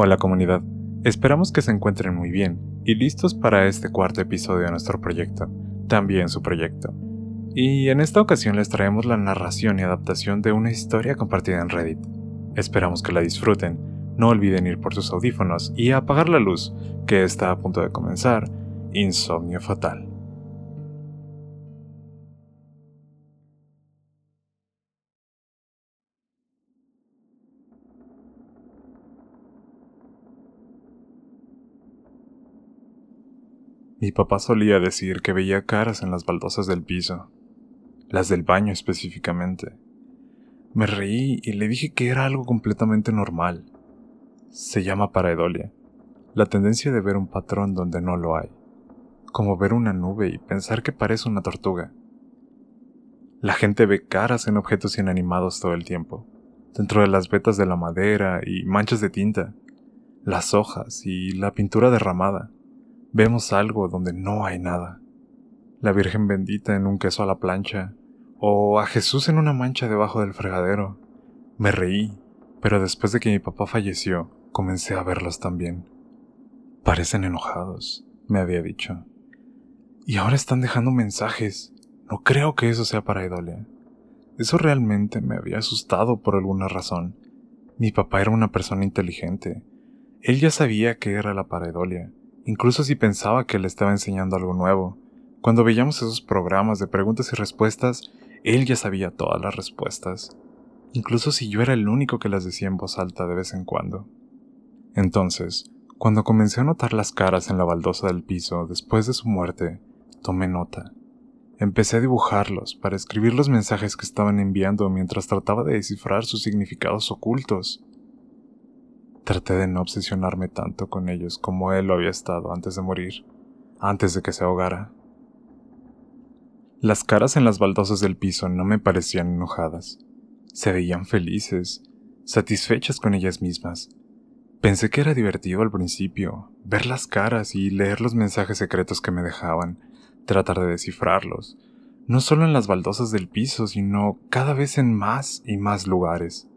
Hola comunidad, esperamos que se encuentren muy bien y listos para este cuarto episodio de nuestro proyecto, también su proyecto. Y en esta ocasión les traemos la narración y adaptación de una historia compartida en Reddit. Esperamos que la disfruten, no olviden ir por sus audífonos y apagar la luz, que está a punto de comenzar, Insomnio Fatal. Mi papá solía decir que veía caras en las baldosas del piso, las del baño específicamente. Me reí y le dije que era algo completamente normal. Se llama pareidolia, la tendencia de ver un patrón donde no lo hay, como ver una nube y pensar que parece una tortuga. La gente ve caras en objetos inanimados todo el tiempo, dentro de las vetas de la madera y manchas de tinta, las hojas y la pintura derramada vemos algo donde no hay nada. La Virgen bendita en un queso a la plancha, o a Jesús en una mancha debajo del fregadero. Me reí, pero después de que mi papá falleció, comencé a verlos también. Parecen enojados, me había dicho. Y ahora están dejando mensajes. No creo que eso sea para Idolia. Eso realmente me había asustado por alguna razón. Mi papá era una persona inteligente. Él ya sabía qué era la pareidolia incluso si pensaba que le estaba enseñando algo nuevo. Cuando veíamos esos programas de preguntas y respuestas, él ya sabía todas las respuestas, incluso si yo era el único que las decía en voz alta de vez en cuando. Entonces, cuando comencé a notar las caras en la baldosa del piso después de su muerte, tomé nota. Empecé a dibujarlos para escribir los mensajes que estaban enviando mientras trataba de descifrar sus significados ocultos. Traté de no obsesionarme tanto con ellos como él lo había estado antes de morir, antes de que se ahogara. Las caras en las baldosas del piso no me parecían enojadas. Se veían felices, satisfechas con ellas mismas. Pensé que era divertido al principio, ver las caras y leer los mensajes secretos que me dejaban, tratar de descifrarlos, no solo en las baldosas del piso, sino cada vez en más y más lugares.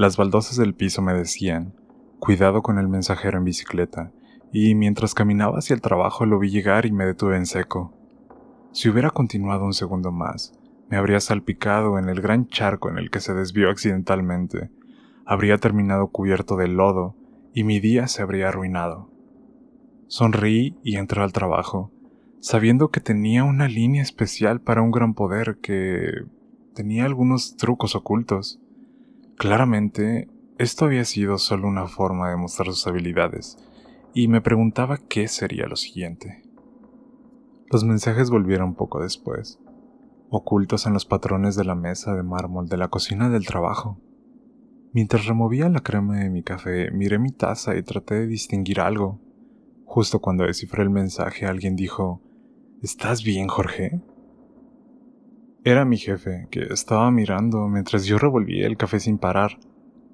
Las baldosas del piso me decían, cuidado con el mensajero en bicicleta, y mientras caminaba hacia el trabajo lo vi llegar y me detuve en seco. Si hubiera continuado un segundo más, me habría salpicado en el gran charco en el que se desvió accidentalmente, habría terminado cubierto de lodo y mi día se habría arruinado. Sonreí y entré al trabajo, sabiendo que tenía una línea especial para un gran poder que tenía algunos trucos ocultos. Claramente, esto había sido solo una forma de mostrar sus habilidades, y me preguntaba qué sería lo siguiente. Los mensajes volvieron poco después, ocultos en los patrones de la mesa de mármol de la cocina del trabajo. Mientras removía la crema de mi café, miré mi taza y traté de distinguir algo. Justo cuando descifré el mensaje, alguien dijo, ¿Estás bien, Jorge? Era mi jefe, que estaba mirando mientras yo revolvía el café sin parar,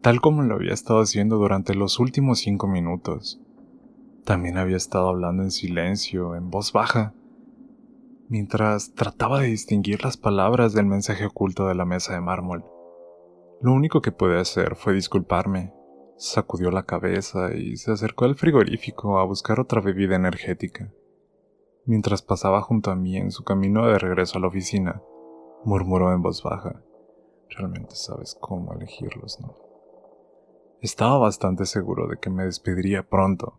tal como lo había estado haciendo durante los últimos cinco minutos. También había estado hablando en silencio, en voz baja, mientras trataba de distinguir las palabras del mensaje oculto de la mesa de mármol. Lo único que pude hacer fue disculparme. Sacudió la cabeza y se acercó al frigorífico a buscar otra bebida energética. Mientras pasaba junto a mí en su camino de regreso a la oficina, murmuró en voz baja. Realmente sabes cómo elegirlos, ¿no? Estaba bastante seguro de que me despediría pronto.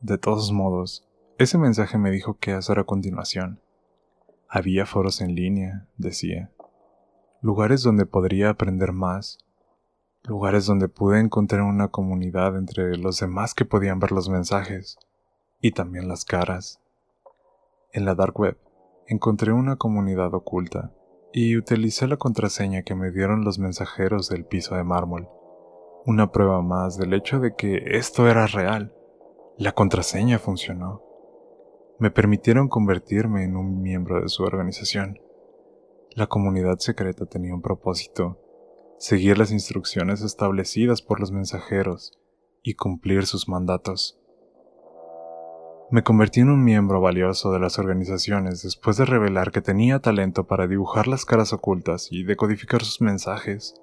De todos modos, ese mensaje me dijo qué hacer a continuación. Había foros en línea, decía. Lugares donde podría aprender más. Lugares donde pude encontrar una comunidad entre los demás que podían ver los mensajes. Y también las caras. En la dark web encontré una comunidad oculta y utilicé la contraseña que me dieron los mensajeros del piso de mármol. Una prueba más del hecho de que esto era real. La contraseña funcionó. Me permitieron convertirme en un miembro de su organización. La comunidad secreta tenía un propósito, seguir las instrucciones establecidas por los mensajeros y cumplir sus mandatos. Me convertí en un miembro valioso de las organizaciones después de revelar que tenía talento para dibujar las caras ocultas y decodificar sus mensajes.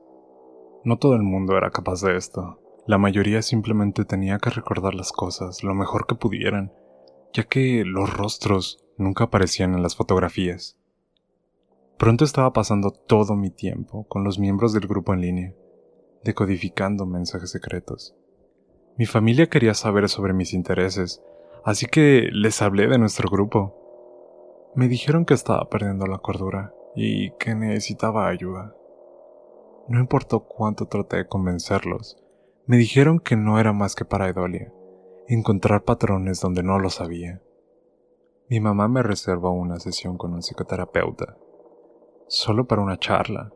No todo el mundo era capaz de esto, La mayoría simplemente tenía que recordar las cosas lo mejor que pudieran, ya que los rostros nunca aparecían en las fotografías. Pronto estaba pasando todo mi tiempo con los miembros del grupo en línea, decodificando mensajes secretos. Mi familia quería saber sobre mis intereses, así que les hablé de nuestro grupo. Me dijeron que estaba perdiendo la cordura y que necesitaba ayuda. No importó cuánto traté de convencerlos, me dijeron que no era más que para Edolia, encontrar patrones donde no lo sabía. Mi mamá me reservó una sesión con un psicoterapeuta, solo para una charla.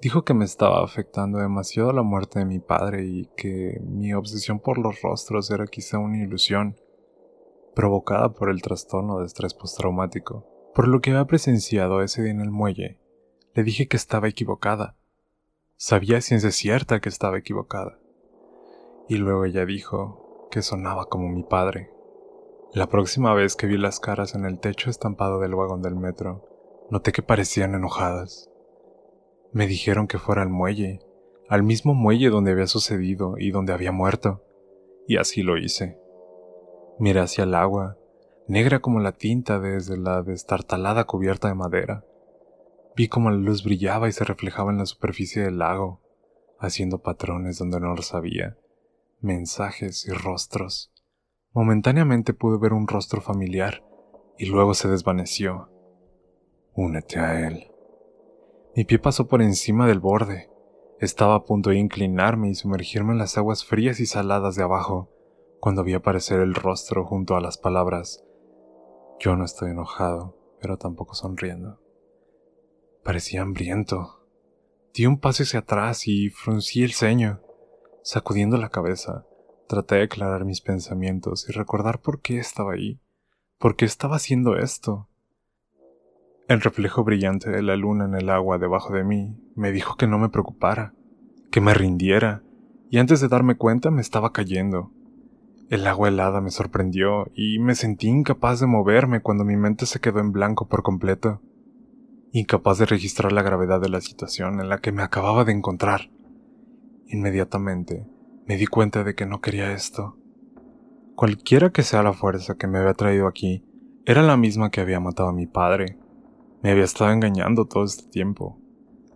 Dijo que me estaba afectando demasiado la muerte de mi padre y que mi obsesión por los rostros era quizá una ilusión, provocada por el trastorno de estrés postraumático. Por lo que había presenciado ese día en el muelle, le dije que estaba equivocada. Sabía ciencia cierta que estaba equivocada y luego ella dijo que sonaba como mi padre. La próxima vez que vi las caras en el techo estampado del vagón del metro, noté que parecían enojadas. Me dijeron que fuera al muelle, al mismo muelle donde había sucedido y donde había muerto, y así lo hice. Miré hacia el agua, negra como la tinta desde la destartalada cubierta de madera. Vi como la luz brillaba y se reflejaba en la superficie del lago, haciendo patrones donde no lo sabía mensajes y rostros. Momentáneamente pude ver un rostro familiar y luego se desvaneció. Únete a él. Mi pie pasó por encima del borde. Estaba a punto de inclinarme y sumergirme en las aguas frías y saladas de abajo cuando vi aparecer el rostro junto a las palabras. Yo no estoy enojado, pero tampoco sonriendo. Parecía hambriento. Di un paso hacia atrás y fruncí el ceño. Sacudiendo la cabeza, traté de aclarar mis pensamientos y recordar por qué estaba ahí, por qué estaba haciendo esto. El reflejo brillante de la luna en el agua debajo de mí me dijo que no me preocupara, que me rindiera, y antes de darme cuenta me estaba cayendo. El agua helada me sorprendió y me sentí incapaz de moverme cuando mi mente se quedó en blanco por completo, incapaz de registrar la gravedad de la situación en la que me acababa de encontrar. Inmediatamente me di cuenta de que no quería esto. Cualquiera que sea la fuerza que me había traído aquí, era la misma que había matado a mi padre. Me había estado engañando todo este tiempo,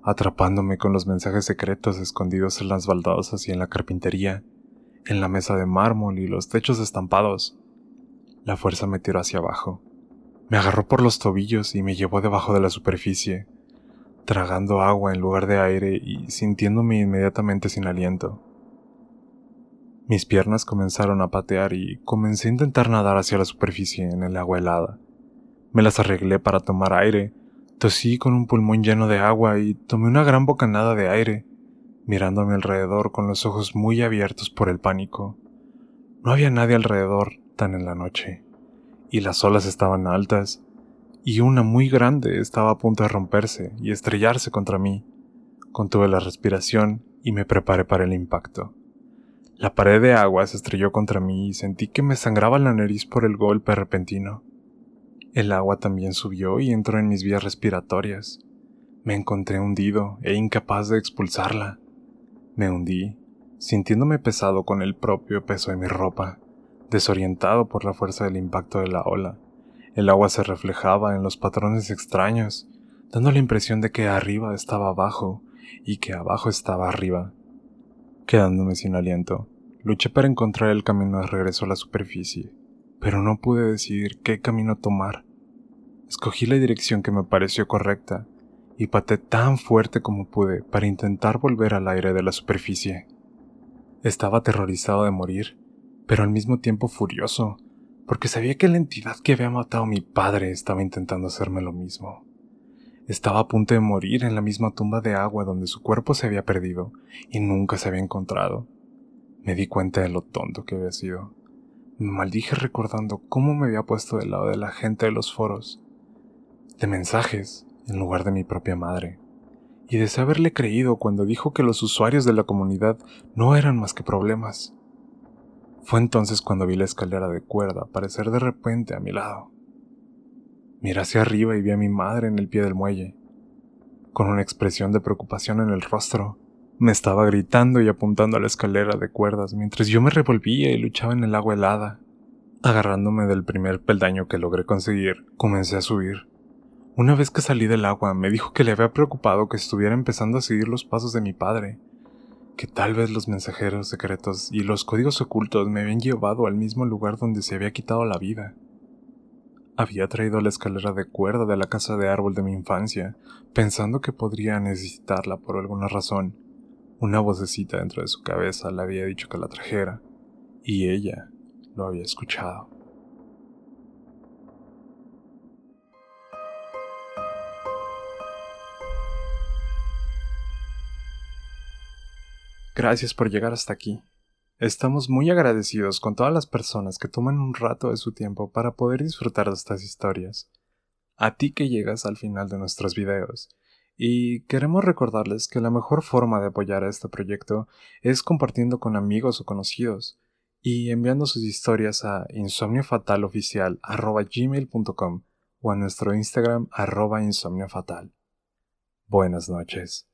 atrapándome con los mensajes secretos escondidos en las baldosas y en la carpintería, en la mesa de mármol y los techos estampados. La fuerza me tiró hacia abajo. Me agarró por los tobillos y me llevó debajo de la superficie, tragando agua en lugar de aire y sintiéndome inmediatamente sin aliento. Mis piernas comenzaron a patear y comencé a intentar nadar hacia la superficie en el agua helada. Me las arreglé para tomar aire, tosí con un pulmón lleno de agua y tomé una gran bocanada de aire, mirando a mi alrededor con los ojos muy abiertos por el pánico. No había nadie alrededor tan en la noche, y las olas estaban altas, y una muy grande estaba a punto de romperse y estrellarse contra mí. Contuve la respiración y me preparé para el impacto. La pared de agua se estrelló contra mí y sentí que me sangraba la nariz por el golpe repentino. El agua también subió y entró en mis vías respiratorias. Me encontré hundido e incapaz de expulsarla. Me hundí, sintiéndome pesado con el propio peso de mi ropa, desorientado por la fuerza del impacto de la ola. El agua se reflejaba en los patrones extraños, dando la impresión de que arriba estaba abajo y que abajo estaba arriba. Quedándome sin aliento, luché para encontrar el camino de regreso a la superficie, pero no pude decidir qué camino tomar. Escogí la dirección que me pareció correcta y paté tan fuerte como pude para intentar volver al aire de la superficie. Estaba aterrorizado de morir, pero al mismo tiempo furioso, porque sabía que la entidad que había matado a mi padre estaba intentando hacerme lo mismo. Estaba a punto de morir en la misma tumba de agua donde su cuerpo se había perdido y nunca se había encontrado. Me di cuenta de lo tonto que había sido. Me maldije recordando cómo me había puesto del lado de la gente de los foros, de mensajes, en lugar de mi propia madre, y deseé haberle creído cuando dijo que los usuarios de la comunidad no eran más que problemas. Fue entonces cuando vi la escalera de cuerda aparecer de repente a mi lado. Miré hacia arriba y vi a mi madre en el pie del muelle, con una expresión de preocupación en el rostro. Me estaba gritando y apuntando a la escalera de cuerdas mientras yo me revolvía y luchaba en el agua helada. Agarrándome del primer peldaño que logré conseguir, comencé a subir. Una vez que salí del agua, me dijo que le había preocupado que estuviera empezando a seguir los pasos de mi padre, que tal vez los mensajeros secretos y los códigos ocultos me habían llevado al mismo lugar donde se había quitado la vida. Había traído la escalera de cuerda de la casa de árbol de mi infancia, pensando que podría necesitarla por alguna razón, una vocecita dentro de su cabeza le había dicho que la trajera, y ella lo había escuchado. Gracias por llegar hasta aquí. Estamos muy agradecidos con todas las personas que toman un rato de su tiempo para poder disfrutar de estas historias. A ti que llegas al final de nuestros videos y queremos recordarles que la mejor forma de apoyar a este proyecto es compartiendo con amigos o conocidos y enviando sus historias a insomniofataloficial.gmail.com o a nuestro Instagram arroba insomniofatal. Buenas noches.